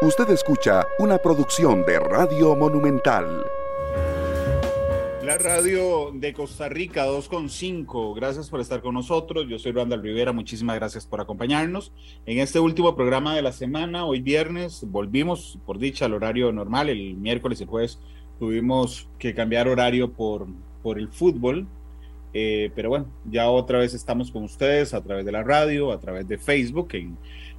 Usted escucha una producción de Radio Monumental. La radio de Costa Rica 2.5, gracias por estar con nosotros. Yo soy Randall Rivera, muchísimas gracias por acompañarnos. En este último programa de la semana, hoy viernes, volvimos por dicha al horario normal. El miércoles y el jueves tuvimos que cambiar horario por, por el fútbol. Eh, pero bueno, ya otra vez estamos con ustedes a través de la radio, a través de Facebook,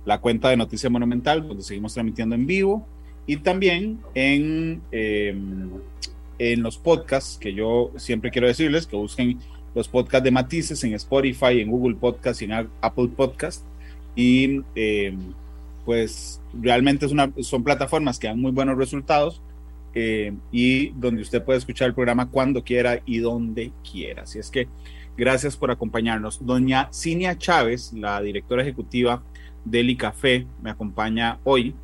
la cuenta de Noticia Monumental, donde seguimos transmitiendo en vivo, y también en, em, en los podcasts, que yo siempre quiero decirles que busquen los podcasts de Matices en Spotify, en Google Podcast y en Apple Podcast. Y em, pues realmente es una, son plataformas que dan muy buenos resultados eh, y donde usted puede escuchar el programa cuando quiera y donde quiera. Así es que gracias por acompañarnos. Doña Cinia Chávez, la directora ejecutiva del ICAFE, me acompaña hoy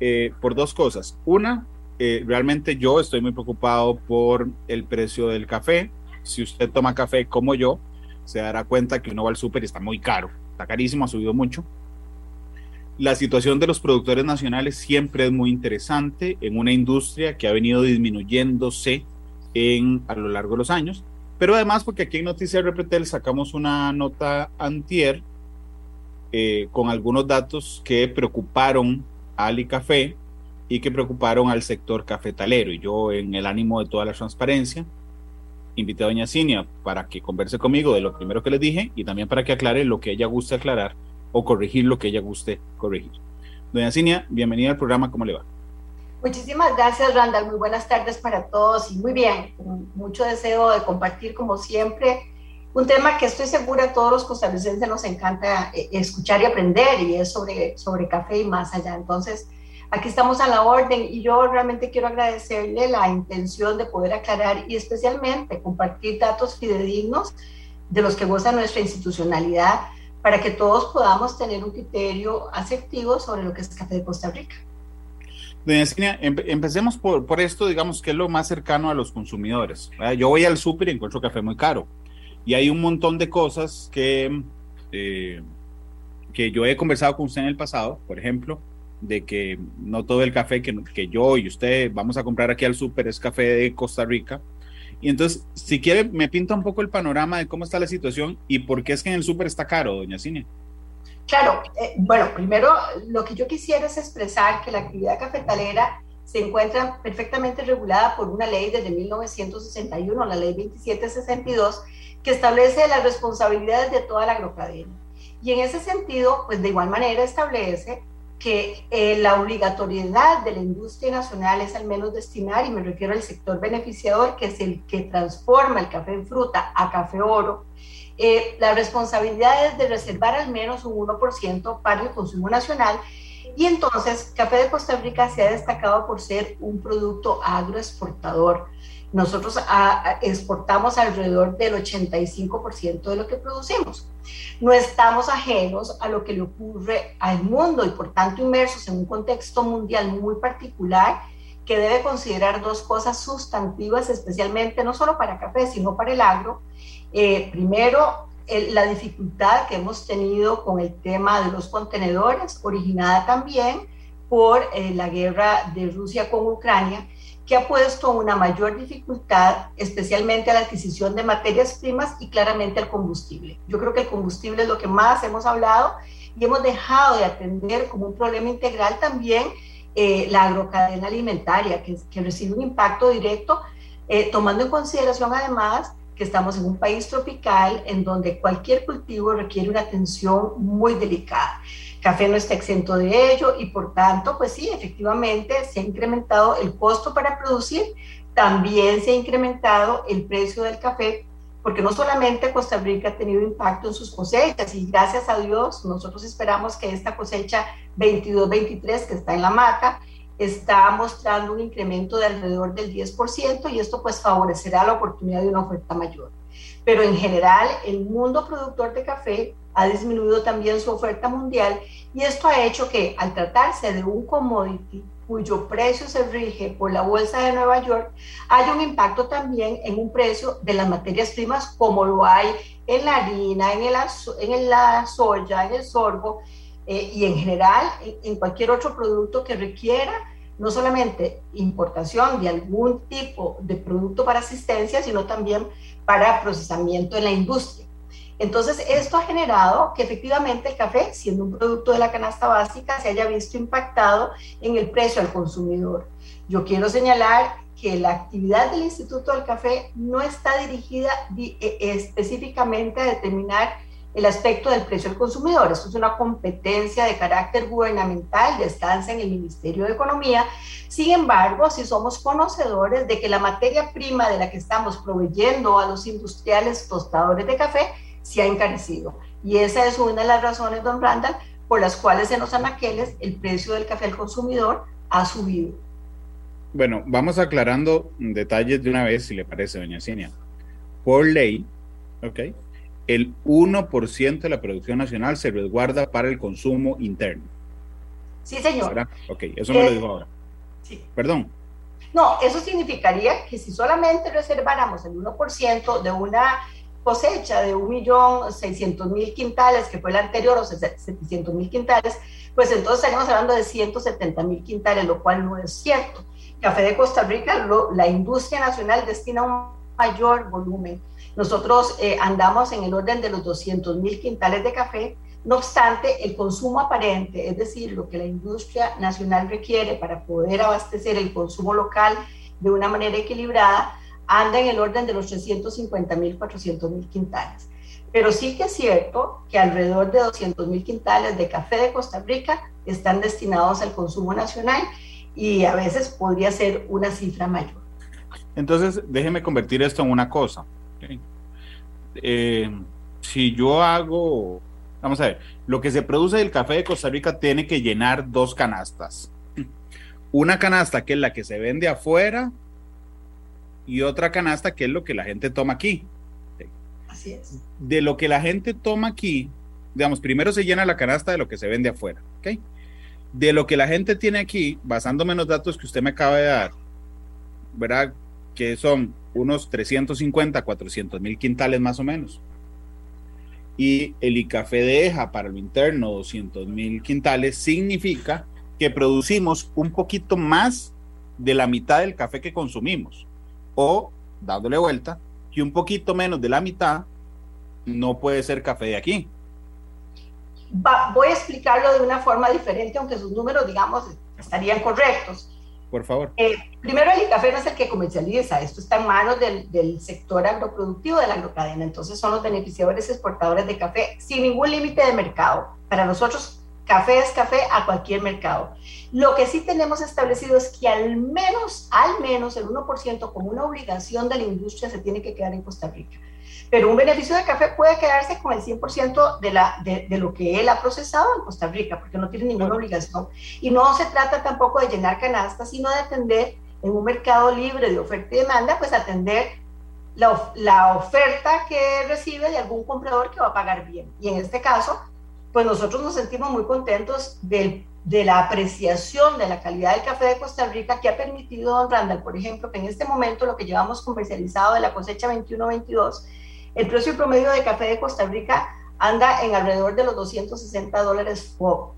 eh, por dos cosas. Una, eh, realmente yo estoy muy preocupado por el precio del café. Si usted toma café como yo, se dará cuenta que uno va al súper y está muy caro, está carísimo, ha subido mucho la situación de los productores nacionales siempre es muy interesante en una industria que ha venido disminuyéndose en, a lo largo de los años, pero además porque aquí en Noticias Repretel sacamos una nota antier eh, con algunos datos que preocuparon a Ali Café y que preocuparon al sector cafetalero. Y yo, en el ánimo de toda la transparencia, invité a doña Cinia para que converse conmigo de lo primero que les dije y también para que aclare lo que ella guste aclarar o corregir lo que ella guste corregir. Doña Cinia, bienvenida al programa, ¿cómo le va? Muchísimas gracias, Randall. Muy buenas tardes para todos y muy bien, mucho deseo de compartir, como siempre, un tema que estoy segura a todos los costarricenses nos encanta eh, escuchar y aprender, y es sobre, sobre café y más allá. Entonces, aquí estamos a la orden y yo realmente quiero agradecerle la intención de poder aclarar y especialmente compartir datos fidedignos de los que goza nuestra institucionalidad para que todos podamos tener un criterio asertivo sobre lo que es café de Costa Rica. Doña Cinia, empecemos por, por, esto, digamos, que es lo más cercano a los consumidores. Yo voy al súper y encuentro café muy caro. Y hay un montón de cosas que, eh, que yo he conversado con usted en el pasado, por ejemplo, de que no todo el café que, que yo y usted vamos a comprar aquí al súper es café de Costa Rica. Y entonces, si quiere, me pinta un poco el panorama de cómo está la situación y por qué es que en el súper está caro, doña Cine. Claro, eh, bueno, primero lo que yo quisiera es expresar que la actividad cafetalera se encuentra perfectamente regulada por una ley desde 1961, la ley 2762, que establece las responsabilidades de toda la agrocadena. Y en ese sentido, pues de igual manera establece que eh, la obligatoriedad de la industria nacional es al menos destinar, y me refiero al sector beneficiador, que es el que transforma el café en fruta a café oro, eh, la responsabilidad es de reservar al menos un 1% para el consumo nacional. Y entonces, Café de Costa Rica se ha destacado por ser un producto agroexportador. Nosotros exportamos alrededor del 85% de lo que producimos. No estamos ajenos a lo que le ocurre al mundo y por tanto inmersos en un contexto mundial muy particular que debe considerar dos cosas sustantivas, especialmente no solo para café, sino para el agro. Eh, primero, la dificultad que hemos tenido con el tema de los contenedores, originada también por eh, la guerra de Rusia con Ucrania, que ha puesto una mayor dificultad, especialmente a la adquisición de materias primas y claramente al combustible. Yo creo que el combustible es lo que más hemos hablado y hemos dejado de atender como un problema integral también eh, la agrocadena alimentaria, que, recibe un impacto directo, eh, tomando en consideración además que estamos en un país tropical en donde cualquier cultivo requiere una atención muy delicada. Café no está exento de ello y por tanto, pues sí, efectivamente se ha incrementado el costo para producir, también se ha incrementado el precio del café, porque no solamente Costa Rica ha tenido impacto en sus cosechas y gracias a Dios nosotros esperamos que esta cosecha 22-23 que está en la mata está mostrando un incremento de alrededor del 10% y esto pues favorecerá la oportunidad de una oferta mayor. Pero en general el mundo productor de café ha disminuido también su oferta mundial y esto ha hecho que al tratarse de un commodity cuyo precio se rige por la Bolsa de Nueva York, haya un impacto también en un precio de las materias primas como lo hay en la harina, en, el, en la soya, en el sorgo, eh, y en general en cualquier otro producto que requiera no solamente importación de algún tipo de producto para asistencia, sino también para procesamiento en la industria. Entonces, esto ha generado que efectivamente el café, siendo un producto de la canasta básica, se haya visto impactado en el precio al consumidor. Yo quiero señalar que la actividad del Instituto del Café no está dirigida e, específicamente a determinar el aspecto del precio al consumidor. Esto es una competencia de carácter gubernamental, descansa en el Ministerio de Economía. Sin embargo, si somos conocedores de que la materia prima de la que estamos proveyendo a los industriales tostadores de café se ha encarecido. Y esa es una de las razones, don Randall, por las cuales en los anaqueles el precio del café al consumidor ha subido. Bueno, vamos aclarando detalles de una vez, si le parece, doña Cinia. Por ley, ¿ok? el 1% de la producción nacional se resguarda para el consumo interno. Sí, señor. Ok, eso me lo eh, dijo ahora. Sí. Perdón. No, eso significaría que si solamente reserváramos el 1% de una cosecha de 1.600.000 quintales, que fue la anterior, o 700.000 quintales, pues entonces estaríamos hablando de 170.000 quintales, lo cual no es cierto. Café de Costa Rica, la industria nacional destina un mayor volumen nosotros eh, andamos en el orden de los 200 mil quintales de café. No obstante, el consumo aparente, es decir, lo que la industria nacional requiere para poder abastecer el consumo local de una manera equilibrada, anda en el orden de los 350 mil, 400 mil quintales. Pero sí que es cierto que alrededor de 200 mil quintales de café de Costa Rica están destinados al consumo nacional y a veces podría ser una cifra mayor. Entonces, déjeme convertir esto en una cosa. Eh, si yo hago, vamos a ver, lo que se produce del café de Costa Rica tiene que llenar dos canastas. Una canasta que es la que se vende afuera y otra canasta que es lo que la gente toma aquí. Así es. De lo que la gente toma aquí, digamos, primero se llena la canasta de lo que se vende afuera, ¿ok? De lo que la gente tiene aquí, basándome en los datos que usted me acaba de dar, ¿verdad? Que son unos 350, 400 mil quintales más o menos. Y el ICAFE deja para lo interno 200 mil quintales, significa que producimos un poquito más de la mitad del café que consumimos. O, dándole vuelta, que un poquito menos de la mitad no puede ser café de aquí. voy a explicarlo de una forma diferente, aunque sus números, digamos, estarían correctos. Por favor. Eh, primero, el ICAFE no es el que comercializa, esto está en manos del, del, sector agroproductivo de la agrocadena, entonces son los beneficiadores exportadores de café sin ningún límite de mercado. Para nosotros, café es café a cualquier mercado. Lo que sí tenemos establecido es que al menos, al menos el 1% como una obligación de la industria se tiene que quedar en Costa Rica pero un beneficio de café puede quedarse con el 100% de, la, de, de, lo que él ha procesado en Costa Rica, porque no tiene ninguna obligación. Y no se trata tampoco de llenar canastas, sino de atender en un mercado libre de oferta y demanda, pues atender la, la oferta que recibe de algún comprador que va a pagar bien. Y en este caso, pues nosotros nos sentimos muy contentos de la apreciación de la calidad del café de Costa Rica que ha permitido, don Randall, por ejemplo, que en este momento lo que llevamos comercializado de la cosecha 21-22 el precio promedio de café de Costa Rica anda en alrededor de los 260 dólares FOB,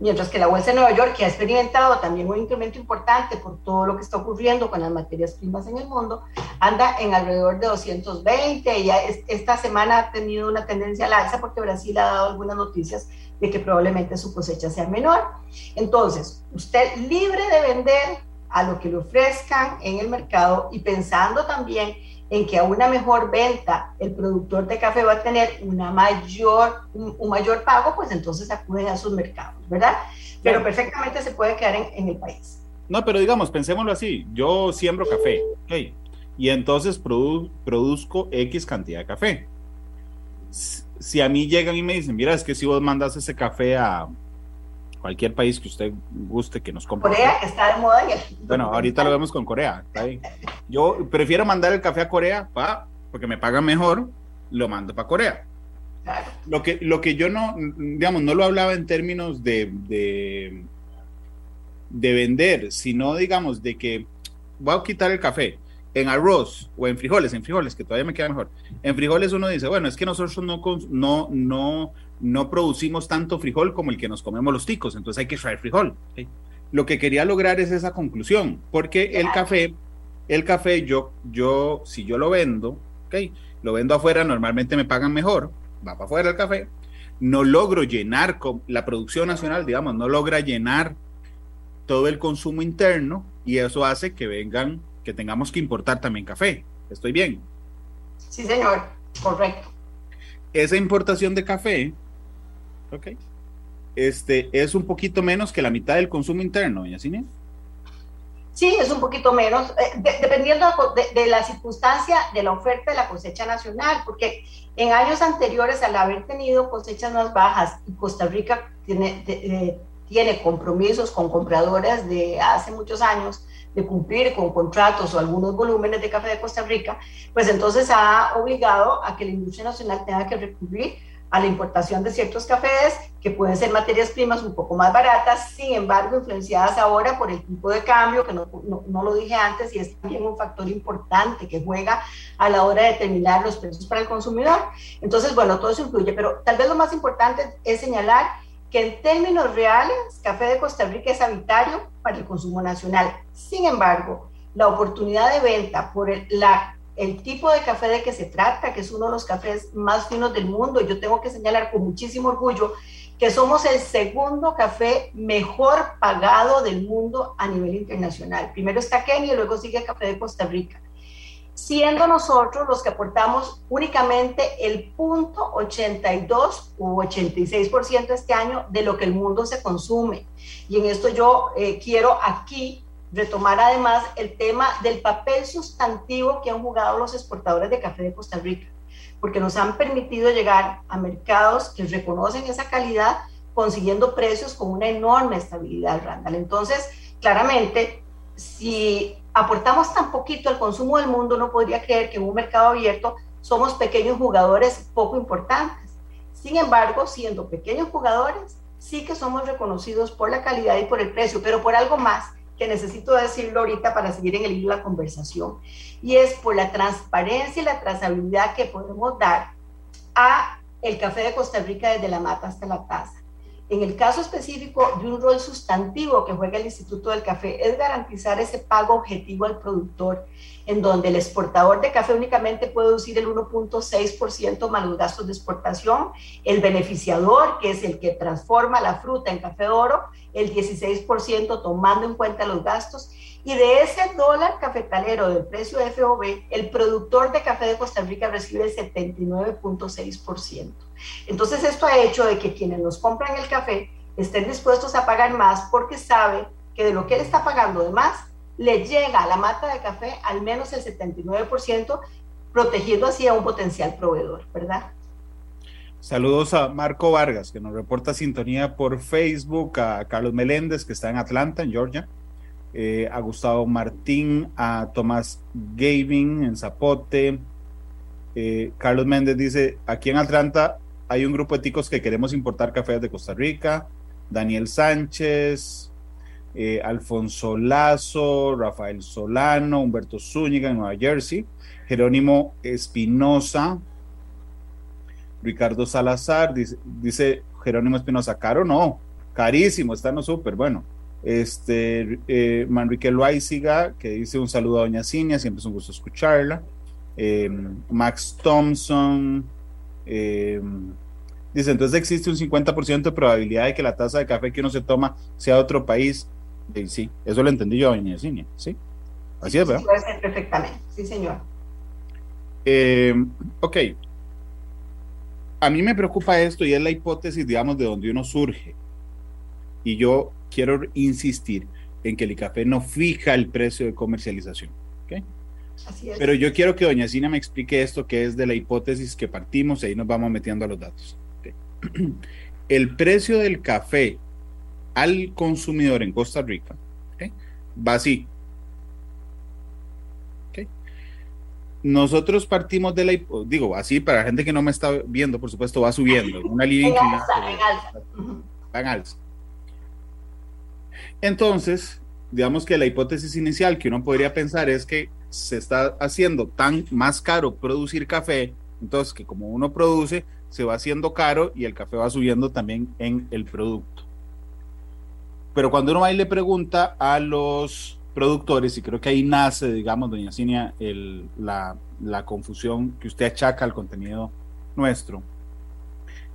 mientras que la Bolsa de Nueva York, que ha experimentado también un incremento importante por todo lo que está ocurriendo con las materias primas en el mundo, anda en alrededor de 220 y esta semana ha tenido una tendencia al alza porque Brasil ha dado algunas noticias de que probablemente su cosecha sea menor. Entonces, usted libre de vender a lo que le ofrezcan en el mercado y pensando también en que a una mejor venta el productor de café va a tener una mayor, un, mayor pago, pues entonces acuden a sus mercados, ¿verdad? Pero perfectamente se puede quedar en, el país. No, pero digamos, pensémoslo así, yo siembro café, y entonces produzco X cantidad de café. Si a mí llegan y me dicen, mira, es que si vos mandas ese café a, cualquier país que usted guste que nos compre. Corea está de moda. bueno, ahorita lo vemos con Corea. Yo prefiero mandar el café a Corea pa, porque me pagan mejor, lo mando para Corea. Lo, que, lo que yo no, digamos, no lo hablaba en términos de, de, de vender, sino, digamos, de que voy a quitar el café en arroz o en frijoles, en frijoles, que todavía me queda mejor. En frijoles uno dice, bueno, es que nosotros no, no, no no producimos tanto frijol como el que nos comemos los ticos, entonces hay que traer frijol. Lo que quería lograr es esa conclusión, porque el café, el café yo, yo, si yo lo vendo, ¿okay? lo vendo afuera, normalmente me pagan mejor, va para afuera el café, no logro llenar con la producción nacional, digamos, no logra llenar todo el consumo interno y eso hace que vengan, que tengamos que importar también café. ¿Estoy bien? Sí, señor, correcto. Esa importación de café, ok, este, es un poquito menos que la mitad del consumo interno, doña Cine. Sí, es un poquito menos, eh, dependiendo de, la circunstancia de la oferta de la cosecha nacional, porque en años anteriores, al haber tenido cosechas más bajas y Costa Rica tiene, tiene compromisos con compradoras de hace muchos años de cumplir con contratos o algunos volúmenes de café de Costa Rica, pues entonces ha obligado a que la industria nacional tenga que recurrir a la importación de ciertos cafés que pueden ser materias primas un poco más baratas, sin embargo influenciadas ahora por el tipo de cambio, que no, no, lo dije antes, y es también un factor importante que juega a la hora de determinar los precios para el consumidor. Entonces, bueno, todo eso influye, pero tal vez lo más importante es señalar que en términos reales, café de Costa Rica es habitario para el consumo nacional. Sin embargo, la oportunidad de venta por el, la el tipo de café de que se trata, que es uno de los cafés más finos del mundo. Yo tengo que señalar con muchísimo orgullo que somos el segundo café mejor pagado del mundo a nivel internacional. Primero está Kenia y luego sigue el café de Costa Rica. Siendo nosotros los que aportamos únicamente el punto 82 u 86% este año de lo que el mundo se consume. Y en esto yo eh, quiero aquí retomar además el tema del papel sustantivo que han jugado los exportadores de café de Costa Rica, porque nos han permitido llegar a mercados que reconocen esa calidad consiguiendo precios con una enorme estabilidad, Randall. Entonces, claramente, si aportamos tan poquito al consumo del mundo, no podría creer que en un mercado abierto somos pequeños jugadores poco importantes. Sin embargo, siendo pequeños jugadores, sí que somos reconocidos por la calidad y por el precio, pero por algo más, que necesito decirlo ahorita para seguir en el hilo de la conversación, y es por la transparencia y la trazabilidad que podemos dar a el café de Costa Rica desde la mata hasta la taza. En el caso específico de un rol sustantivo que juega el Instituto del Café es garantizar ese pago objetivo al productor, en donde el exportador de café únicamente puede deducir el 1.6% más los gastos de exportación, el beneficiador, que es el que transforma la fruta en café de oro, el 16% tomando en cuenta los gastos, y de ese dólar cafetalero del precio FOB, el productor de café de Costa Rica recibe el 79.6%. Entonces esto ha hecho de que quienes nos compran el café estén dispuestos a pagar más porque sabe que de lo que él está pagando de más, le llega a la mata de café al menos el 79%, protegiendo así a un potencial proveedor, ¿verdad? Saludos a Marco Vargas, que nos reporta sintonía por Facebook, a Carlos Meléndez, que está en Atlanta, en Georgia, eh, a Gustavo Martín, a Tomás Gavin en Zapote. Eh, Carlos Méndez dice, aquí en Atlanta hay un grupo de ticos que queremos importar cafés de Costa Rica. Daniel Sánchez, eh, Alfonso Lazo, Rafael Solano, Humberto Zúñiga en Nueva Jersey, Jerónimo Espinosa, Ricardo Salazar, dice, Jerónimo Espinosa, caro no, carísimo, está no súper, bueno. Este, eh, Manrique Loaiziga, que dice un saludo a Doña Cinia, siempre es un gusto escucharla. Eh, Max Thompson, eh, dice, entonces existe un 50% de probabilidad de que la taza de café que uno se toma sea de otro país. sí, eso lo entendí yo, doña ¿sí? Así es, ¿verdad? puede ser perfectamente, sí, señor. Eh, ok. A mí me preocupa esto y es la hipótesis, digamos, de donde uno surge. Y yo quiero insistir en que el café no fija el precio de comercialización. ¿okay? Pero yo quiero que doña Cina me explique esto que es de la hipótesis que partimos y ahí nos vamos metiendo a los datos. El precio del café al consumidor en Costa Rica va así. Nosotros partimos de la, digo, así para la gente que no me está viendo, por supuesto, va subiendo, una línea inclinada. Va en alza. Entonces, digamos que la hipótesis inicial que uno podría pensar es que se está haciendo tan más caro producir café, entonces que como uno produce, se va haciendo caro y el café va subiendo también en el producto. Pero cuando uno va y le pregunta a los productores, y creo que ahí nace, digamos, doña Cinia, la, la confusión que usted achaca al contenido nuestro,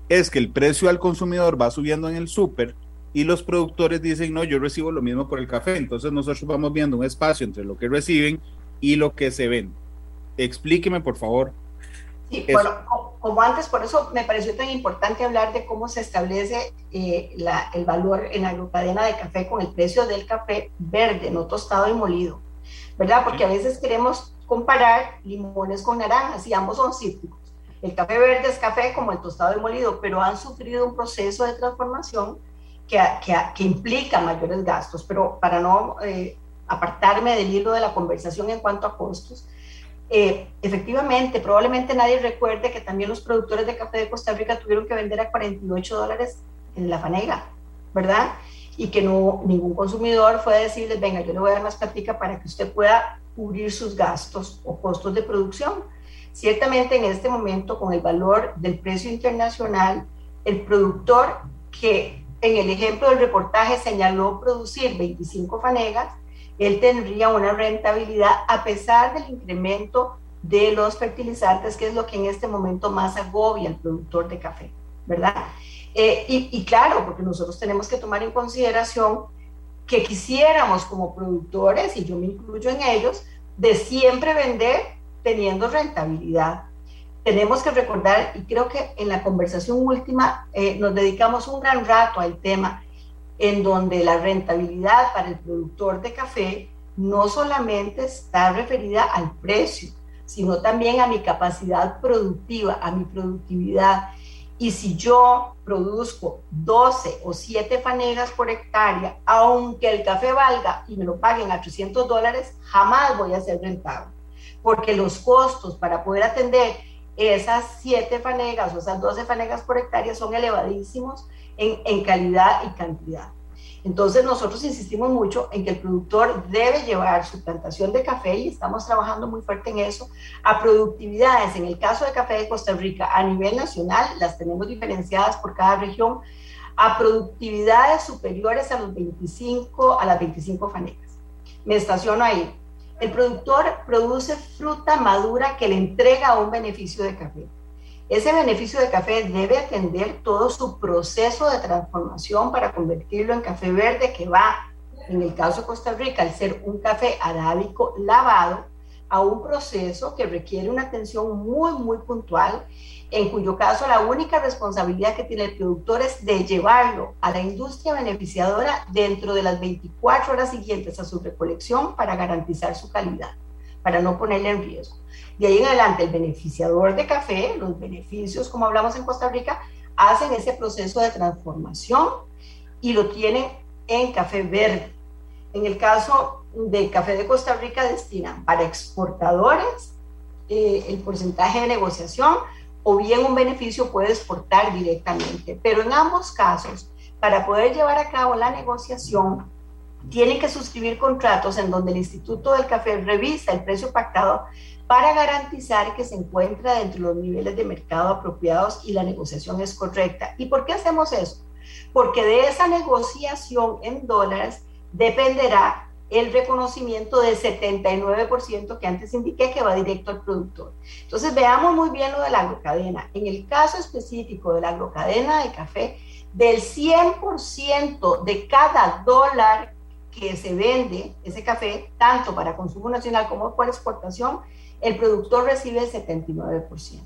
es que el precio al consumidor va subiendo en el súper y los productores dicen, no, yo recibo lo mismo por el café. Entonces nosotros vamos viendo un espacio entre lo que reciben y lo que se ven. Explíqueme, por favor. Sí, bueno, como antes, por eso me pareció tan importante hablar de cómo se establece eh, la, el valor en la cadena de café con el precio del café verde, no tostado y molido, ¿verdad? Porque a veces queremos comparar limones con naranjas y ambos son cítricos. El café verde es café como el tostado y molido, pero han sufrido un proceso de transformación que, que, implica mayores gastos. Pero para no eh, apartarme del hilo de la conversación en cuanto a costos, eh, efectivamente, probablemente nadie recuerde que también los productores de café de Costa Rica tuvieron que vender a 48 dólares en la fanega, ¿verdad? Y que no, ningún consumidor fue a decirles, venga, yo le voy a dar más platica para que usted pueda cubrir sus gastos o costos de producción. Ciertamente en este momento, con el valor del precio internacional, el productor que en el ejemplo del reportaje señaló producir 25 fanegas, él tendría una rentabilidad a pesar del incremento de los fertilizantes, que es lo que en este momento más agobia al productor de café, ¿verdad? Eh, y, claro, porque nosotros tenemos que tomar en consideración que quisiéramos como productores, y yo me incluyo en ellos, de siempre vender teniendo rentabilidad. Tenemos que recordar, y creo que en la conversación última eh, nos dedicamos un gran rato al tema, en donde la rentabilidad para el productor de café no solamente está referida al precio, sino también a mi capacidad productiva, a mi productividad. Y si yo produzco 12 o 7 fanegas por hectárea, aunque el café valga y me lo paguen a 300 dólares, jamás voy a ser rentable. Porque los costos para poder atender esas 7 fanegas o esas 12 fanegas por hectárea son elevadísimos en, en calidad y cantidad. Entonces nosotros insistimos mucho en que el productor debe llevar su plantación de café y estamos trabajando muy fuerte en eso a productividades. En el caso de café de Costa Rica a nivel nacional las tenemos diferenciadas por cada región a productividades superiores a los 25 a las 25 fanegas. Me estaciono ahí. El productor produce fruta madura que le entrega un beneficio de café. Ese beneficio de café debe atender todo su proceso de transformación para convertirlo en café verde que va, en el caso de Costa Rica, al ser un café arábico lavado, a un proceso que requiere una atención muy, muy puntual, en cuyo caso la única responsabilidad que tiene el productor es de llevarlo a la industria beneficiadora dentro de las 24 horas siguientes a su recolección para garantizar su calidad, para no ponerle en riesgo. De ahí en adelante, el beneficiador de café, los beneficios, como hablamos en Costa Rica, hacen ese proceso de transformación y lo tienen en café verde. En el caso del café de Costa Rica, destinan para exportadores eh, el porcentaje de negociación o bien un beneficio puede exportar directamente. Pero en ambos casos, para poder llevar a cabo la negociación, tienen que suscribir contratos en donde el Instituto del Café revisa el precio pactado para garantizar que se encuentra dentro de los niveles de mercado apropiados y la negociación es correcta. ¿Y por qué hacemos eso? Porque de esa negociación en dólares dependerá el reconocimiento del 79% que antes indiqué que va directo al productor. Entonces veamos muy bien lo de la agrocadena. En el caso específico de la agrocadena de café, del 100% de cada dólar que se vende ese café, tanto para consumo nacional como por exportación, el productor recibe el 79%.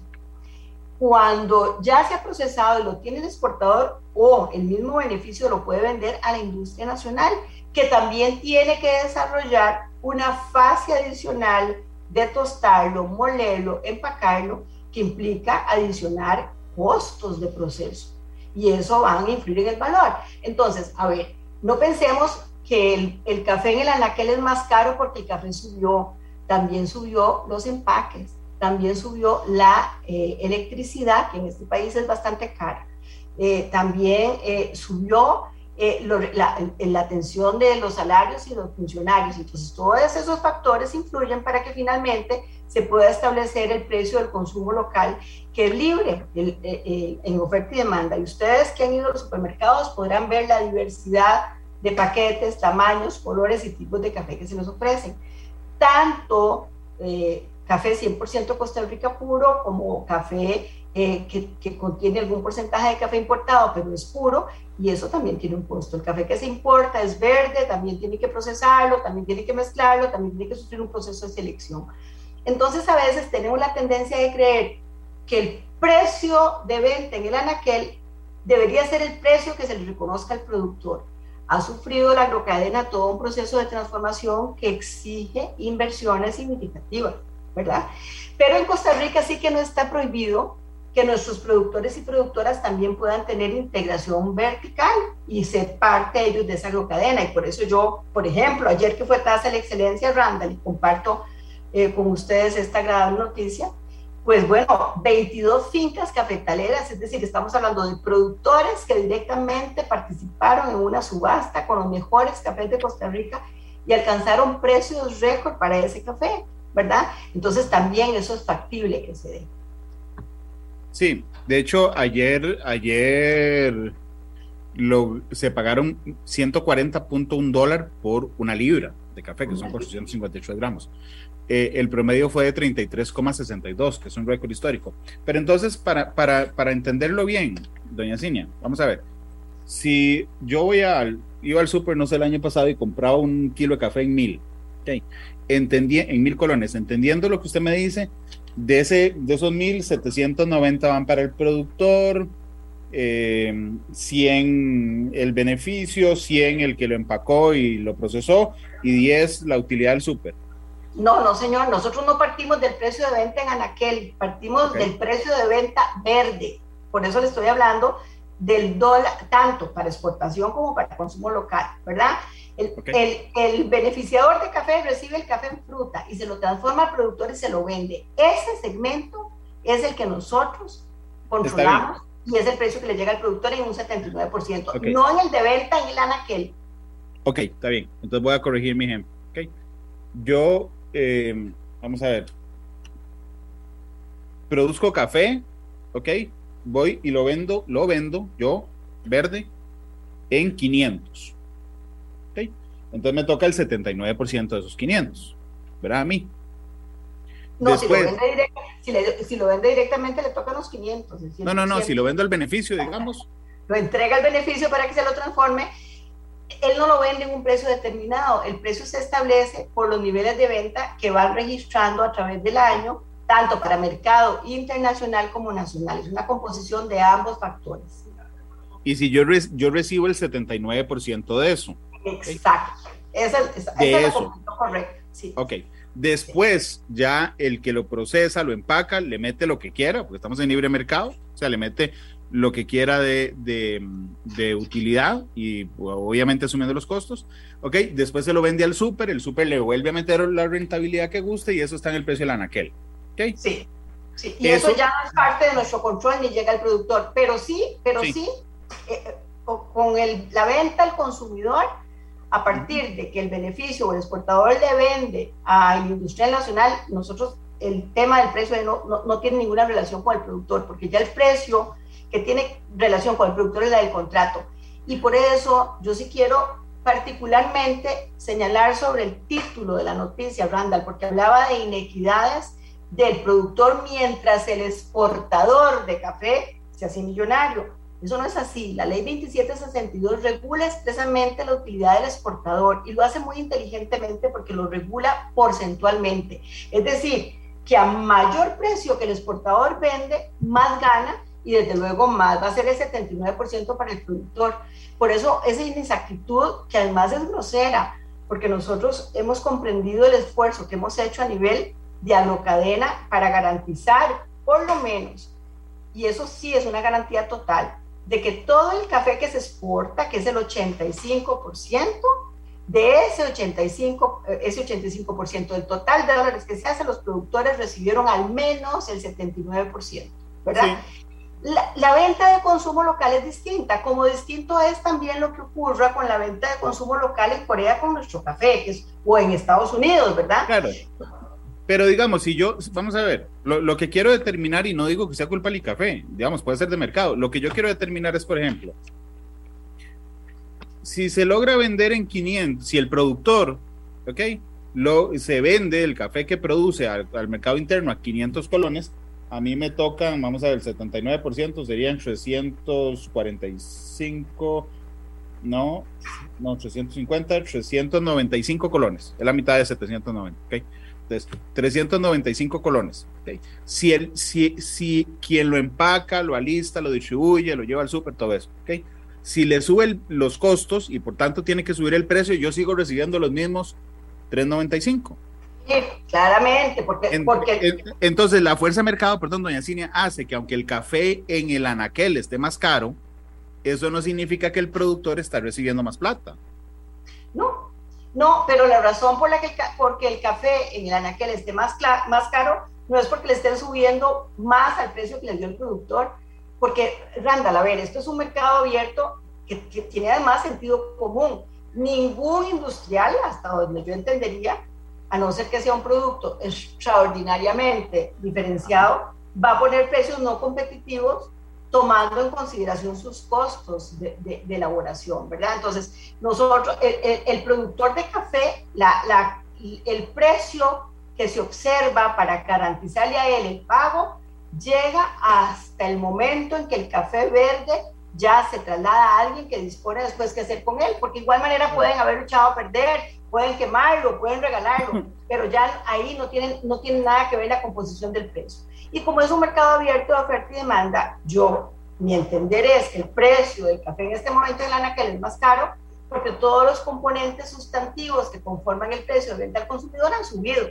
Cuando ya se ha procesado y lo tiene el exportador o el mismo beneficio lo puede vender a la industria nacional, que también tiene que desarrollar una fase adicional de tostarlo, molerlo, empacarlo, que implica adicionar costos de proceso. Y eso va a influir en el valor. Entonces, a ver, no pensemos que el, el café en el anaquel es más caro porque el café subió también subió los empaques, también subió la eh, electricidad, que en este país es bastante cara, eh, también eh, subió la, la, atención de los salarios y los funcionarios. Entonces, todos esos factores influyen para que finalmente se pueda establecer el precio del consumo local que es libre en oferta y demanda. Y ustedes que han ido a los supermercados podrán ver la diversidad de paquetes, tamaños, colores y tipos de café que se nos ofrecen. Tanto café 100% Costa Rica puro como café eh, que, contiene algún porcentaje de café importado, pero es puro, y eso también tiene un costo. El café que se importa es verde, también tiene que procesarlo, también tiene que mezclarlo, también tiene que sufrir un proceso de selección. Entonces a veces tenemos la tendencia de creer que el precio de venta en el anaquel debería ser el precio que se le reconozca al productor. Ha sufrido la agrocadena todo un proceso de transformación que exige inversiones significativas, ¿verdad? Pero en Costa Rica sí que no está prohibido que nuestros productores y productoras también puedan tener integración vertical y ser parte ellos de esa cadena. Y por eso yo, por ejemplo, ayer que fue Tasa de la Excelencia Randall y comparto eh, con ustedes esta gran noticia, pues bueno, 22 fincas cafetaleras, es decir, estamos hablando de productores que directamente participaron en una subasta con los mejores cafés de Costa Rica y alcanzaron precios récord para ese café, ¿verdad? Entonces también eso es factible que se dé. Sí, de hecho, ayer, ayer lo, se pagaron 140.1 dólar por una libra de café, que son 458 gramos. Eh, el promedio fue de 33,62, que es un récord histórico. Pero entonces, para, para, para entenderlo bien, doña Cinia, vamos a ver. Si yo voy al, iba al súper, no sé, el año pasado y compraba un kilo de café en mil, okay, entendí, en mil colones, entendiendo lo que usted me dice, de, ese, de esos 1.790 van para el productor, 100 eh, el beneficio, 100 el que lo empacó y lo procesó y 10 la utilidad del súper. No, no, señor, nosotros no partimos del precio de venta en Anaquel, partimos del precio de venta verde. Por eso le estoy hablando del dólar, tanto para exportación como para consumo local, ¿verdad? El, beneficiador de café recibe el café en fruta y se lo transforma al productor y se lo vende. Ese segmento es el que nosotros controlamos y es el precio que le llega al productor en un 79%, no en el de venta en el anaquel. Ok, está bien. Entonces voy a corregir mi ejemplo. Okay. Yo, eh, vamos a ver, produzco café, ok, voy y lo vendo, lo vendo yo, verde, en 500. Entonces me toca el 79% de esos 500, ¿verdad? A mí. No, si, lo vende directamente le tocan los 500. no, no, no, si lo vendo al beneficio, digamos. Lo entrega al beneficio para que se lo transforme. Él no lo vende en un precio determinado. El precio se establece por los niveles de venta que van registrando a través del año, tanto para mercado internacional como nacional. Es una composición de ambos factores. Y si yo, yo recibo el 79% de eso, Exacto. Esa, es eso. correcto. Sí. Ok. Después, ya el que lo procesa, lo empaca, le mete lo que quiera, porque estamos en libre mercado, o sea, le mete lo que quiera de, de, utilidad y obviamente asumiendo los costos. Ok, después se lo vende al súper, el súper le vuelve a meter la rentabilidad que guste y eso está en el precio del anaquel. Okay. Sí, sí. Y eso, ya no es parte de nuestro control ni llega al productor, pero sí, pero sí, eh, eh, con el, la venta al consumidor a partir de que el beneficio o el exportador le vende a la industria nacional, nosotros el tema del precio no, no, tiene ninguna relación con el productor, porque ya el precio que tiene relación con el productor es la del contrato. Y por eso yo sí quiero particularmente señalar sobre el título de la noticia, Randall, porque hablaba de inequidades del productor mientras el exportador de café se hace millonario. Eso no es así. La ley 2762 regula expresamente la utilidad del exportador y lo hace muy inteligentemente porque lo regula porcentualmente. Es decir, que a mayor precio que el exportador vende, más gana y desde luego más va a ser el 79% para el productor. Por eso esa inexactitud, que además es grosera, porque nosotros hemos comprendido el esfuerzo que hemos hecho a nivel de agrocadena para garantizar, por lo menos, y eso sí es una garantía total, de que todo el café que se exporta, que es el 85%, de ese 85%, eh, ese 85% del total de dólares que se hace, los productores recibieron al menos el 79%, ¿verdad? La, venta de consumo local es distinta, como distinto es también lo que ocurra con la venta de consumo local en Corea con nuestro café, o en Estados Unidos, ¿verdad? Claro. Pero digamos, si yo, vamos a ver, lo, lo, que quiero determinar, y no digo que sea culpa del café, digamos, puede ser de mercado, lo que yo quiero determinar es, por ejemplo, si se logra vender en 500, si el productor, ¿ok? Lo, se vende el café que produce al, mercado interno a 500 colones, a mí me tocan, vamos a ver, el 79% serían 345, no, no, 350, 395 colones, es la mitad de 790, ¿ok? Entonces, 395 colones. ¿okay? Si, el, si, si quien lo empaca, lo alista, lo distribuye, lo lleva al súper, todo eso, ¿ok? Si le suben los costos y por tanto tiene que subir el precio, yo sigo recibiendo los mismos 3.95. Sí, claramente, porque, porque... entonces la fuerza de mercado, perdón, doña Cinia, hace que aunque el café en el anaquel esté más caro, eso no significa que el productor está recibiendo más plata. No, no, pero la razón por la que el, porque el café en el anaquel esté más, más caro no es porque le estén subiendo más al precio que le dio el productor, porque, Randall, a ver, esto es un mercado abierto que, tiene además sentido común. Ningún industrial, hasta donde yo entendería, a no ser que sea un producto extraordinariamente diferenciado, va a poner precios no competitivos tomando en consideración sus costos de, elaboración, ¿verdad? Entonces, nosotros, el, productor de café, el precio que se observa para garantizarle a él el pago llega hasta el momento en que el café verde ya se traslada a alguien que dispone después qué hacer con él, porque de igual manera pueden haber echado a perder, pueden quemarlo, pueden regalarlo, pero ya ahí no tienen, no tienen nada que ver la composición del precio. Y como es un mercado abierto de oferta y demanda, yo, mi entender es que el precio del café en este momento en la anaquel es más caro, porque todos los componentes sustantivos que conforman el precio de venta al consumidor han subido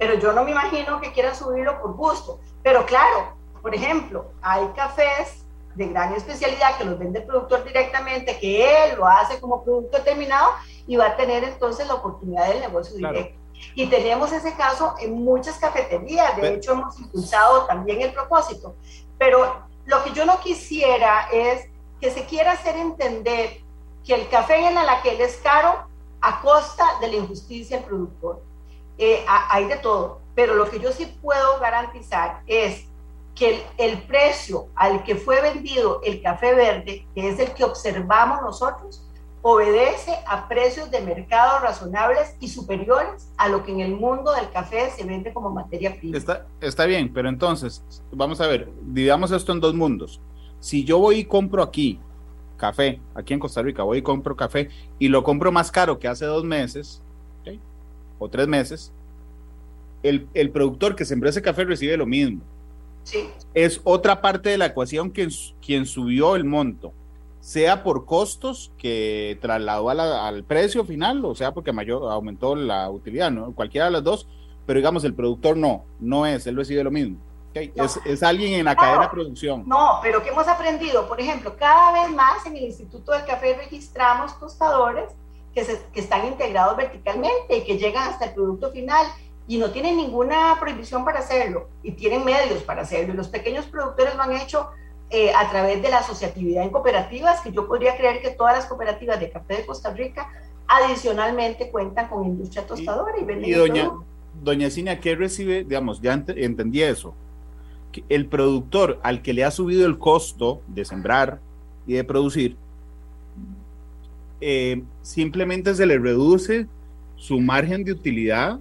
pero yo no me imagino que quieran subirlo por gusto. Pero claro, por ejemplo, hay cafés de gran especialidad que los vende el productor directamente, que él lo hace como producto terminado y va a tener entonces la oportunidad del negocio directo. Y tenemos ese caso en muchas cafeterías, de hecho hemos impulsado también el propósito, pero lo que yo no quisiera es que se quiera hacer entender que el café en la que es caro a costa de la injusticia del productor. Eh, hay de todo, pero lo que yo sí puedo garantizar es que el, precio al que fue vendido el café verde, que es el que observamos nosotros, obedece a precios de mercado razonables y superiores a lo que en el mundo del café se vende como materia prima. Está, está bien, pero entonces, vamos a ver, dividamos esto en dos mundos. Si yo voy y compro aquí café, aquí en Costa Rica, voy y compro café y lo compro más caro que hace dos meses, o tres meses, el, el, productor que sembró ese café recibe lo mismo. Sí. Es otra parte de la ecuación quien, quien subió el monto, sea por costos que trasladó al precio final, o sea porque mayor aumentó la utilidad, ¿no? Cualquiera de las dos, pero digamos el productor no, no es, él recibe lo mismo. Es, es, alguien en la cadena de producción. No, pero que hemos aprendido, por ejemplo, cada vez más en el Instituto del Café registramos tostadores que, que están integrados verticalmente y que llegan hasta el producto final y no tienen ninguna prohibición para hacerlo y tienen medios para hacerlo. Y los pequeños productores lo han hecho eh, a través de la asociatividad en cooperativas, que yo podría creer que todas las cooperativas de café de Costa Rica adicionalmente cuentan con industria tostadora y, venden. Y doña, doña Cinia, ¿qué recibe? Digamos, ya entendí eso. Que el productor al que le ha subido el costo de sembrar y de producir, eh, simplemente se le reduce su margen de utilidad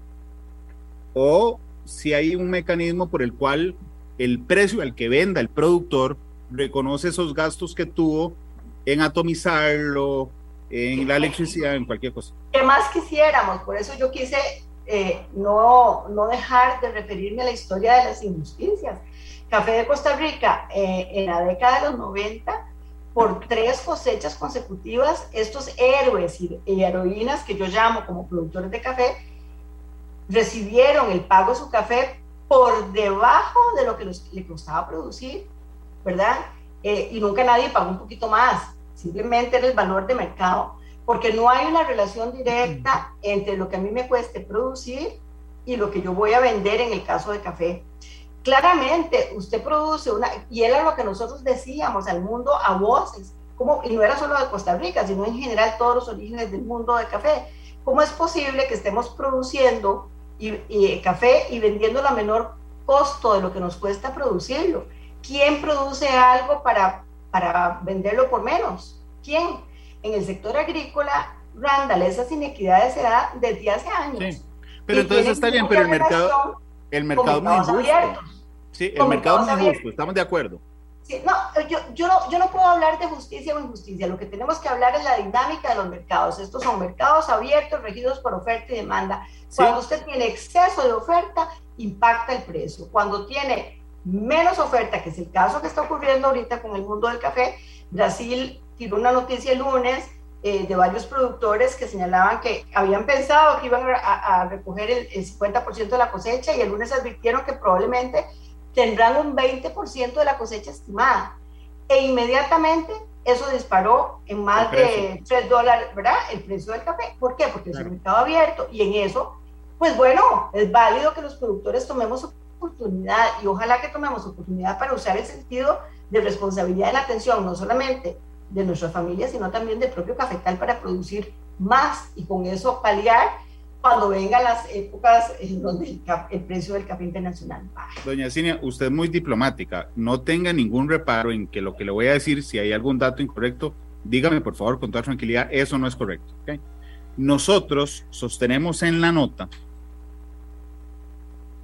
o si hay un mecanismo por el cual el precio al que venda el productor reconoce esos gastos que tuvo en atomizarlo, en la electricidad, en cualquier cosa. ¿Qué más quisiéramos? Por eso yo quise eh, no, no dejar de referirme a la historia de las injusticias. Café de Costa Rica, eh, en la década de los 90, por tres cosechas consecutivas, estos héroes y, heroínas que yo llamo como productores de café, recibieron el pago de su café por debajo de lo que le costaba producir, ¿verdad? Eh, y nunca nadie pagó un poquito más, simplemente era el valor de mercado, porque no hay una relación directa entre lo que a mí me cueste producir y lo que yo voy a vender en el caso de café. claramente usted produce una, y era lo que nosotros decíamos al mundo a voces, como, y no era solo de Costa Rica, sino en general todos los orígenes del mundo de café. ¿Cómo es posible que estemos produciendo y, café y vendiendo a menor costo de lo que nos cuesta producirlo? ¿Quién produce algo para, para venderlo por menos? ¿Quién? En el sector agrícola, Randall, esas inequidades se dan desde hace años. Sí. Pero entonces está bien, pero el mercado, el mercado muy justo. Sí, el mercado muy justo, estamos de acuerdo. Sí, no, yo, yo, no, yo no puedo hablar de justicia o injusticia, lo que tenemos que hablar es la dinámica de los mercados. Estos son mercados abiertos, regidos por oferta y demanda. Cuando usted tiene exceso de oferta, impacta el precio. Cuando tiene menos oferta, que es el caso que está ocurriendo ahorita con el mundo del café, Brasil tiró una noticia el lunes eh, de varios productores que señalaban que habían pensado que iban a, recoger el, el 50% de la cosecha y el lunes advirtieron que probablemente tendrán un 20% de la cosecha estimada. E inmediatamente eso disparó en más de 3 dólares, ¿verdad? El precio del café. ¿Por qué? Porque es un mercado abierto y en eso, pues bueno, es válido que los productores tomemos oportunidad y ojalá que tomemos oportunidad para usar el sentido de responsabilidad de la atención, no solamente de nuestra familia, sino también del propio cafetal para producir más y con eso paliar cuando vengan las épocas en donde el, precio del café internacional baja. Doña Cinia, usted es muy diplomática. No tenga ningún reparo en que lo que le voy a decir, si hay algún dato incorrecto, dígame por favor con toda tranquilidad, eso no es correcto. Nosotros sostenemos en la nota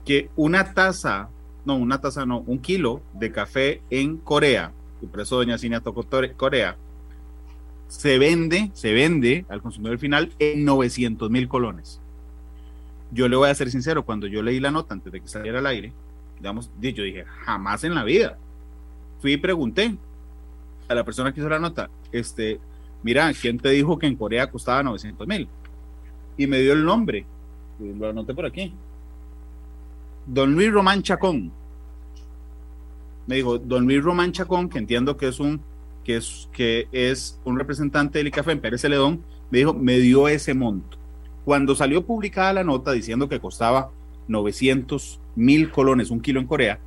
que una taza, no, una taza no, un kilo de café en Corea, y por eso doña Cinia tocó Corea, se vende, se vende al consumidor final en 900 mil colones. Yo le voy a ser sincero, cuando yo leí la nota antes de que saliera al aire, digamos, yo dije, jamás en la vida. Fui y pregunté a la persona que hizo la nota, este, mira, ¿quién te dijo que en Corea costaba 900 mil? Y me dio el nombre, lo anoté por aquí. Don Luis Román Chacón. Me dijo, Don Luis Román Chacón, que entiendo que es un, que es, que es un representante del ICAFE en Pérez Celedón, me dijo, me dio ese monto. Cuando salió publicada la nota diciendo que costaba 900 mil colones un kilo en Corea,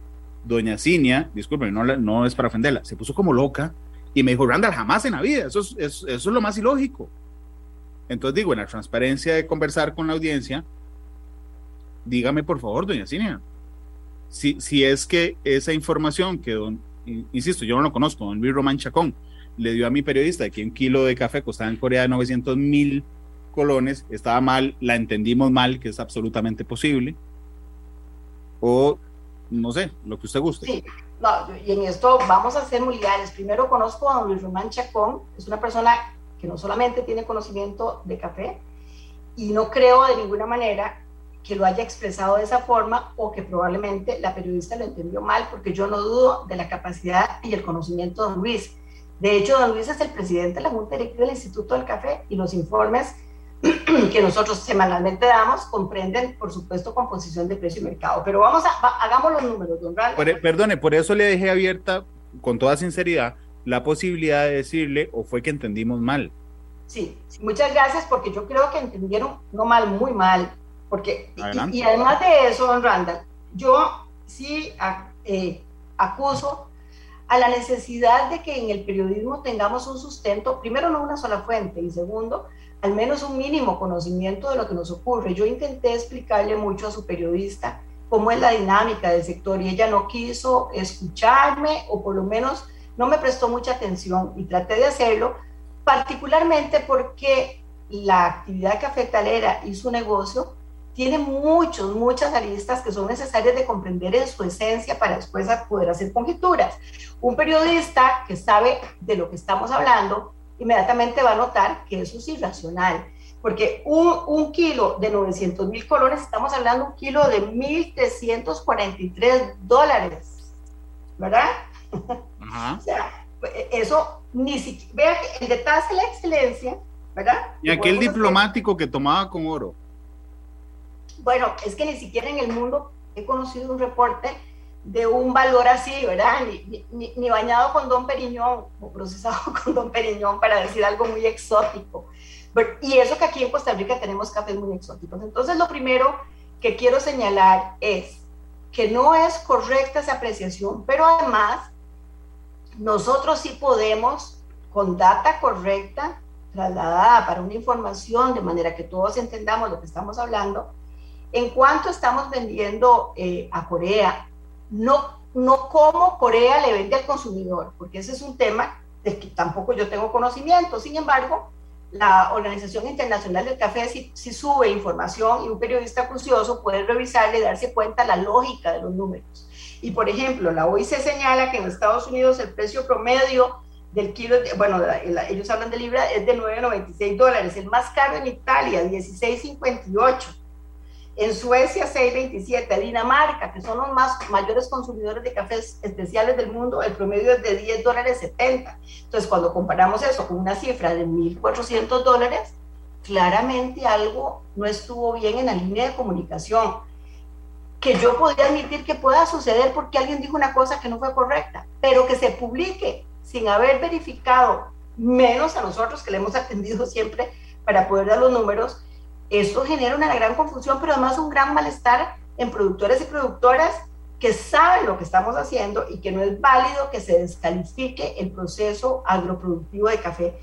doña Cinia, disculpen, no, no es para ofenderla, se puso como loca y me dijo, Randall, jamás en la vida, eso es, eso, es lo más ilógico. Entonces digo, en la transparencia de conversar con la audiencia, dígame por favor, doña Cinia, si, si es que esa información que don, insisto, yo no lo conozco, don Luis Román Chacón, le dio a mi periodista de que un kilo de café costaba en Corea 900 mil colones, estaba mal, la entendimos mal, que es absolutamente posible, o no sé, lo que usted guste. Sí, y en esto vamos a ser muy leales. Primero conozco a Luis Román Chacón, es una persona que no solamente tiene conocimiento de café, y no creo de ninguna manera que lo haya expresado de esa forma o que probablemente la periodista lo entendió mal, porque yo no dudo de la capacidad y el conocimiento de don Luis. De hecho, don Luis es el presidente de la Junta Directiva del Instituto del Café y los informes que nosotros semanalmente damos comprenden, por supuesto, composición de precio y mercado. Pero vamos a, hagamos los números, don e, perdone, por eso le dejé abierta, con toda sinceridad, la posibilidad de decirle, o fue que entendimos mal. Sí, muchas gracias, porque yo creo que entendieron no mal, muy mal. Porque, y, además de eso, don Randall, yo sí eh, acuso a la necesidad de que en el periodismo tengamos un sustento, primero no una sola fuente, y segundo, al menos un mínimo conocimiento de lo que nos ocurre. Yo intenté explicarle mucho a su periodista cómo es la dinámica del sector y ella no quiso escucharme o por lo menos no me prestó mucha atención y traté de hacerlo, particularmente porque la actividad cafetalera y su negocio tiene muchos, muchas aristas que son necesarias de comprender en su esencia para después poder hacer conjeturas. Un periodista que sabe de lo que estamos hablando inmediatamente va a notar que eso es irracional, porque un, un kilo de 900 mil colones, estamos hablando de un kilo de 1.343 dólares, ¿verdad? o sea, eso ni siquiera, vea el detalle de la excelencia, ¿verdad? Y aquel diplomático que tomaba con oro. Bueno, es que ni siquiera en el mundo he conocido un reporte de un valor así, ¿verdad? Ni, ni, bañado con Don Periñón o procesado con Don Periñón para decir algo muy exótico. y eso que aquí en Costa Rica tenemos cafés muy exóticos. Entonces, lo primero que quiero señalar es que no es correcta esa apreciación, pero además nosotros sí podemos, con data correcta, trasladada para una información de manera que todos entendamos lo que estamos hablando, en cuanto estamos vendiendo eh, a Corea, no, no cómo Corea le vende al consumidor, porque ese es un tema del que tampoco yo tengo conocimiento. Sin embargo, la Organización Internacional del Café si, si, sube información y un periodista curioso puede revisarle y darse cuenta la lógica de los números. Y por ejemplo, la OIC señala que en Estados Unidos el precio promedio del kilo, bueno, ellos hablan de libra, es de 9,96 dólares, el más caro en Italia, 16,58 en Suecia 6.27, Dinamarca, que son los más mayores consumidores de cafés especiales del mundo, el promedio es de 10 dólares 70. Entonces, cuando comparamos eso con una cifra de 1.400 dólares, claramente algo no estuvo bien en la línea de comunicación, que yo podría admitir que pueda suceder porque alguien dijo una cosa que no fue correcta, pero que se publique sin haber verificado, menos a nosotros que le hemos atendido siempre para poder dar los números, esto genera una gran confusión, pero además un gran malestar en productores y productoras que saben lo que estamos haciendo y que no es válido que se descalifique el proceso agroproductivo de café.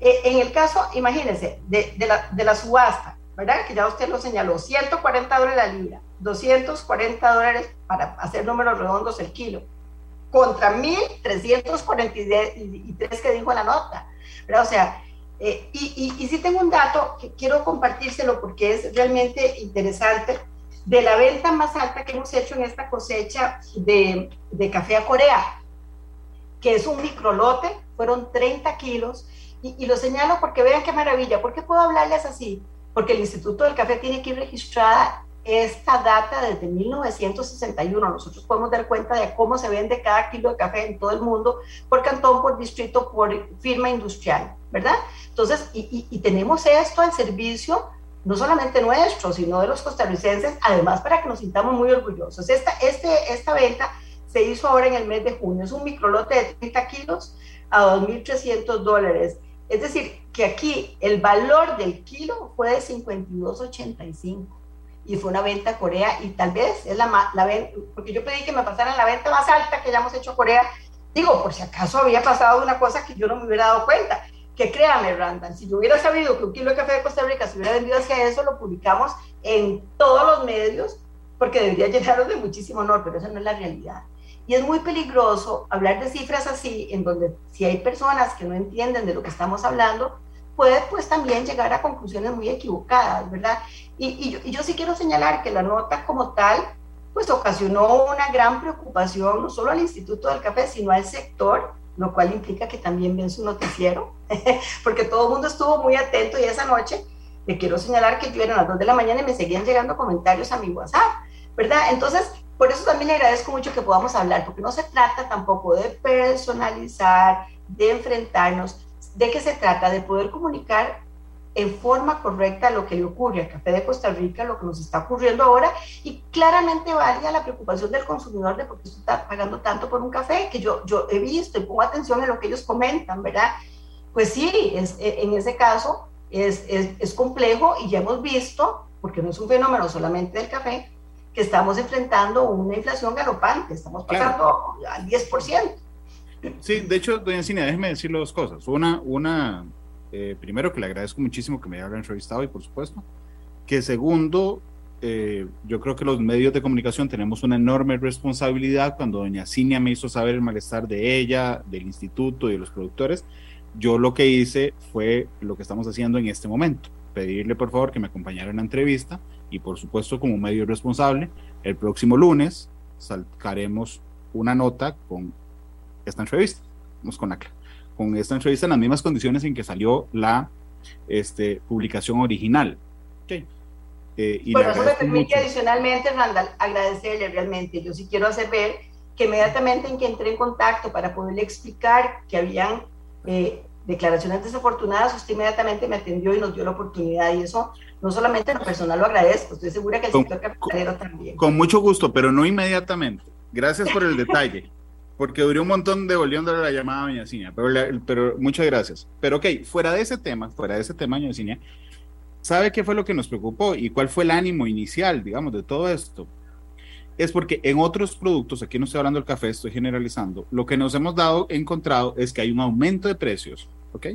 Eh, en el caso, imagínense, de, la, de, la, subasta, ¿verdad? Que ya usted lo señaló, 140 dólares la libra, 240 dólares para hacer números redondos el kilo, contra 1.343 que dijo la nota, ¿verdad? O sea, eh, y, y, sí tengo un dato que quiero compartírselo porque es realmente interesante, de la venta más alta que hemos hecho en esta cosecha de, de café a Corea, que es un microlote, fueron 30 kilos, y, y, lo señalo porque vean qué maravilla, ¿por qué puedo hablarles así? Porque el Instituto del Café tiene ir registrada esta data desde 1961. Nosotros podemos dar cuenta de cómo se vende cada kilo de café en todo el mundo, por cantón, por distrito, por firma industrial, ¿verdad? Entonces, y, y, tenemos esto al servicio no solamente nuestro, sino de los costarricenses, además para que nos sintamos muy orgullosos. Esta, este, esta venta se hizo ahora en el mes de junio, es un microlote de 30 kilos a 2.300 dólares. Es decir, que aquí el valor del kilo fue de 52.85 y fue una venta a Corea y tal vez es la, la venta, porque yo pedí que me pasaran la venta más alta que hayamos hecho a Corea, digo, por si acaso había pasado una cosa que yo no me hubiera dado cuenta, que créame, Randall, si yo hubiera sabido que un kilo de café de Costa Rica se hubiera vendido hacia eso, lo publicamos en todos los medios, porque debería llenarnos de muchísimo honor, pero esa no es la realidad. Y es muy peligroso hablar de cifras así, en donde si hay personas que no entienden de lo que estamos hablando, puede pues también llegar a conclusiones muy equivocadas, ¿verdad? Y, yo, y, yo, sí quiero señalar que la nota como tal, pues ocasionó una gran preocupación, no solo al Instituto del Café, sino al sector, lo cual implica que también ven su noticiero, porque todo el mundo estuvo muy atento y esa noche le quiero señalar que yo era a las 2 de la mañana y me seguían llegando comentarios a mi WhatsApp, ¿verdad? Entonces, por eso también le agradezco mucho que podamos hablar, porque no se trata tampoco de personalizar, de enfrentarnos, ¿De qué se trata? De poder comunicar en forma correcta lo que le ocurre al café de Costa Rica, lo que nos está ocurriendo ahora, y claramente valía la preocupación del consumidor de por qué está pagando tanto por un café, que yo, yo he visto y pongo atención en lo que ellos comentan, ¿verdad? Pues sí, es, e, en ese caso es, es, es complejo y ya hemos visto, porque no es un fenómeno solamente del café, que estamos enfrentando una inflación galopante, estamos pasando al 10%. Sí, de hecho, doña Cine, déjeme decirle dos cosas. Una, una eh, primero que le agradezco muchísimo que me haya entrevistado y por supuesto, que segundo, eh, yo creo que los medios de comunicación tenemos una enorme responsabilidad cuando doña Cinia me hizo saber el malestar de ella, del instituto y de los productores. Yo lo que hice fue lo que estamos haciendo en este momento, pedirle por favor que me acompañara en la entrevista y por supuesto como medio responsable, el próximo lunes sacaremos una nota con esta entrevista, vamos con ACLA, con esta entrevista en las mismas condiciones en que salió la este, publicación original. Okay. Eh, y bueno, eso me permite adicionalmente, Randall, agradecerle realmente. Yo sí quiero hacer ver que inmediatamente en que entré en contacto para poderle explicar que habían eh, declaraciones desafortunadas, usted inmediatamente me atendió y nos dio la oportunidad y eso no solamente en lo personal lo agradezco, estoy segura que el sector capitalero también. Con mucho gusto, pero no inmediatamente. Gracias por el detalle porque duró un montón devolviendo la llamada a doña Cinia, pero, pero muchas gracias. Pero ok, fuera de ese tema, fuera de ese tema, doña Cinia, ¿sabe qué fue lo que nos preocupó y cuál fue el ánimo inicial, digamos, de todo esto? es porque en otros productos, aquí no estoy hablando del café, estoy generalizando, lo que nos hemos dado, encontrado es que hay un aumento de precios, ¿ok?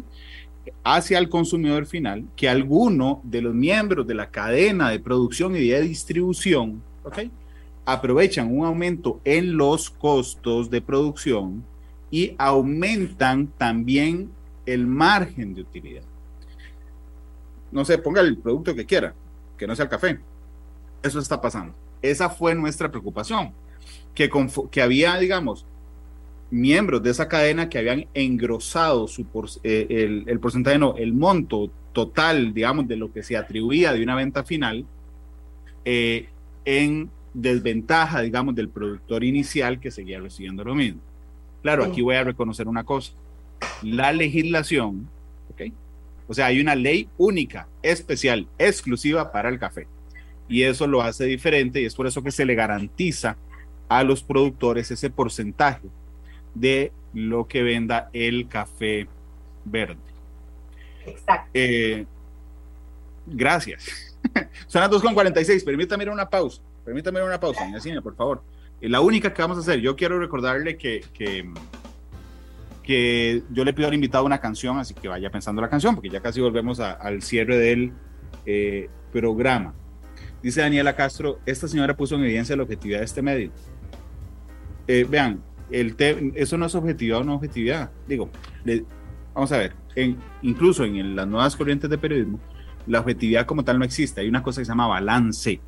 Hacia el consumidor final, que alguno de los miembros de la cadena de producción y de distribución, ¿ok? Aprovechan un aumento en los costos de producción y aumentan también el margen de utilidad. No sé, ponga el producto que quiera, que no sea el café. Eso está pasando. Esa fue nuestra preocupación, que, que había, digamos, miembros de esa cadena que habían engrosado su eh, el, porcentaje, no, el monto total, digamos, de lo que se atribuía de una venta final eh, en desventaja, digamos, del productor inicial que seguía recibiendo lo mismo. Claro, aquí voy a reconocer una cosa. La legislación, ¿ok? O sea, hay una ley única, especial, exclusiva para el café y eso lo hace diferente y es por eso que se le garantiza a los productores ese porcentaje de lo que venda el café verde. Exacto. Eh, gracias. Son las 2.46, permítame una pausa. Permítame una pausa, cine, por favor. Eh, la única que vamos a hacer, yo quiero recordarle que, que, que, yo le pido al invitado una canción, así que vaya pensando la canción, porque ya casi volvemos al cierre del eh, programa. Dice Daniela Castro, esta señora puso en evidencia la objetividad de este medio. Eh, vean, el eso no es objetividad o no objetividad. Digo, vamos a ver, incluso en las nuevas corrientes de periodismo, la objetividad como tal no existe. Hay una cosa que se llama balance.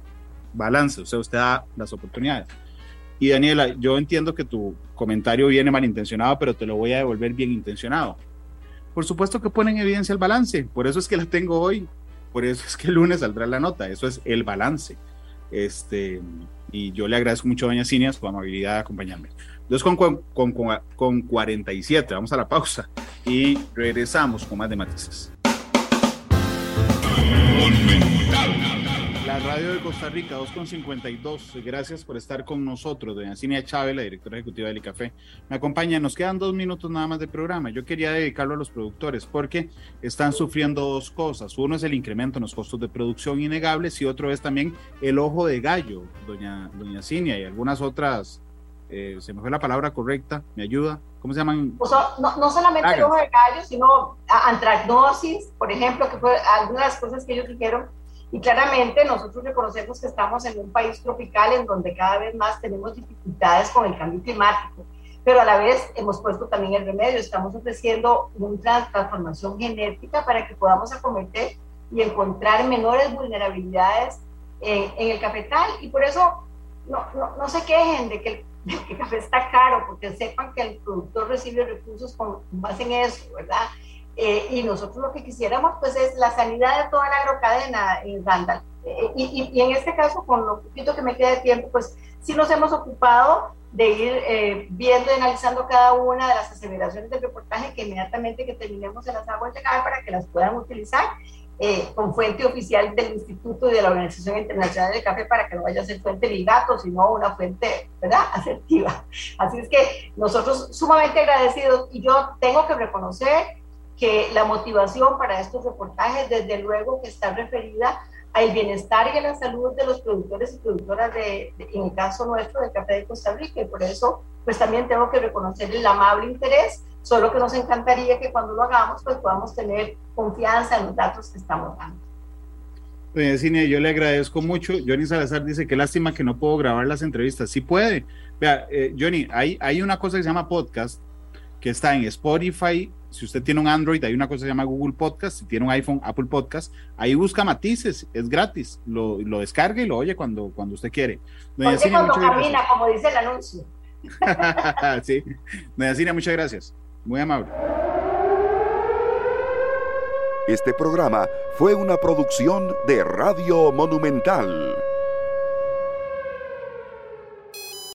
Balance, o sea, usted da las oportunidades. Y Daniela, yo entiendo que tu comentario viene malintencionado, pero te lo voy a devolver bien intencionado. Por supuesto que pone en evidencia el balance, por eso es que la tengo hoy por eso es que el lunes saldrá la nota, eso es el balance. Este, y yo le agradezco mucho a Doña Cineas su amabilidad de acompañarme. Entonces, con, con, con, con 47, vamos a la pausa y regresamos con más de matices. Radio de Costa Rica, 2.52. Gracias por estar con nosotros, doña Cinia Chávez, la directora ejecutiva del ICAFé. Me acompaña, nos quedan dos minutos nada más de programa. Yo quería dedicarlo a los productores porque están sufriendo dos cosas. Uno es el incremento en los costos de producción innegables y otro es también el ojo de gallo, doña, doña Cinia, y algunas otras, eh, se me fue la palabra correcta, ¿me ayuda? ¿Cómo se llaman? no, no, solamente el ojo de gallo, sino antracnosis, por ejemplo, que fue algunas cosas que ellos dijeron y claramente nosotros reconocemos que estamos en un país tropical en donde cada vez más tenemos dificultades con el cambio climático, pero a la vez hemos puesto también el remedio, estamos ofreciendo una transformación genética para que podamos acometer y encontrar menores vulnerabilidades en, el cafetal y por eso no, no, no se quejen de que, el, que el café está caro, porque sepan que el productor recibe recursos con base en eso, ¿verdad? Eh, y nosotros lo que quisiéramos pues es la sanidad de toda la agrocadena en Randall. Eh, y, y, en este caso, con lo poquito que me queda de tiempo, pues sí nos hemos ocupado de ir eh, viendo y analizando cada una de las aceleraciones del reportaje que inmediatamente que terminemos en las aguas llegar para que las puedan utilizar con fuente oficial del Instituto y de la Organización Internacional del Café para que no vaya a ser fuente de gato, sino una fuente, ¿verdad?, asertiva. Así es que nosotros sumamente agradecidos y yo tengo que reconocer que la motivación para estos reportajes, desde luego, que está referida al bienestar y a la salud de los productores y productoras, de, en el caso nuestro, del café de Costa Rica, y por eso, pues también tengo que reconocer el amable interés, solo que nos encantaría que cuando lo hagamos, pues podamos tener confianza en los datos que estamos dando. Doña Cine, yo le agradezco mucho. Johnny Salazar dice que lástima que no puedo grabar las entrevistas. Sí puede. Vea, eh, Johnny, hay, hay una cosa que se llama podcast que está en Spotify, si usted tiene un Android, hay una cosa que se llama Google Podcast, si tiene un iPhone, Apple Podcast, ahí busca matices, es gratis, lo, lo descarga y lo oye cuando, cuando usted quiere. Doña cuando camina, como dice el anuncio. sí, Doña Cina, muchas gracias, muy amable. Este programa fue una producción de Radio Monumental.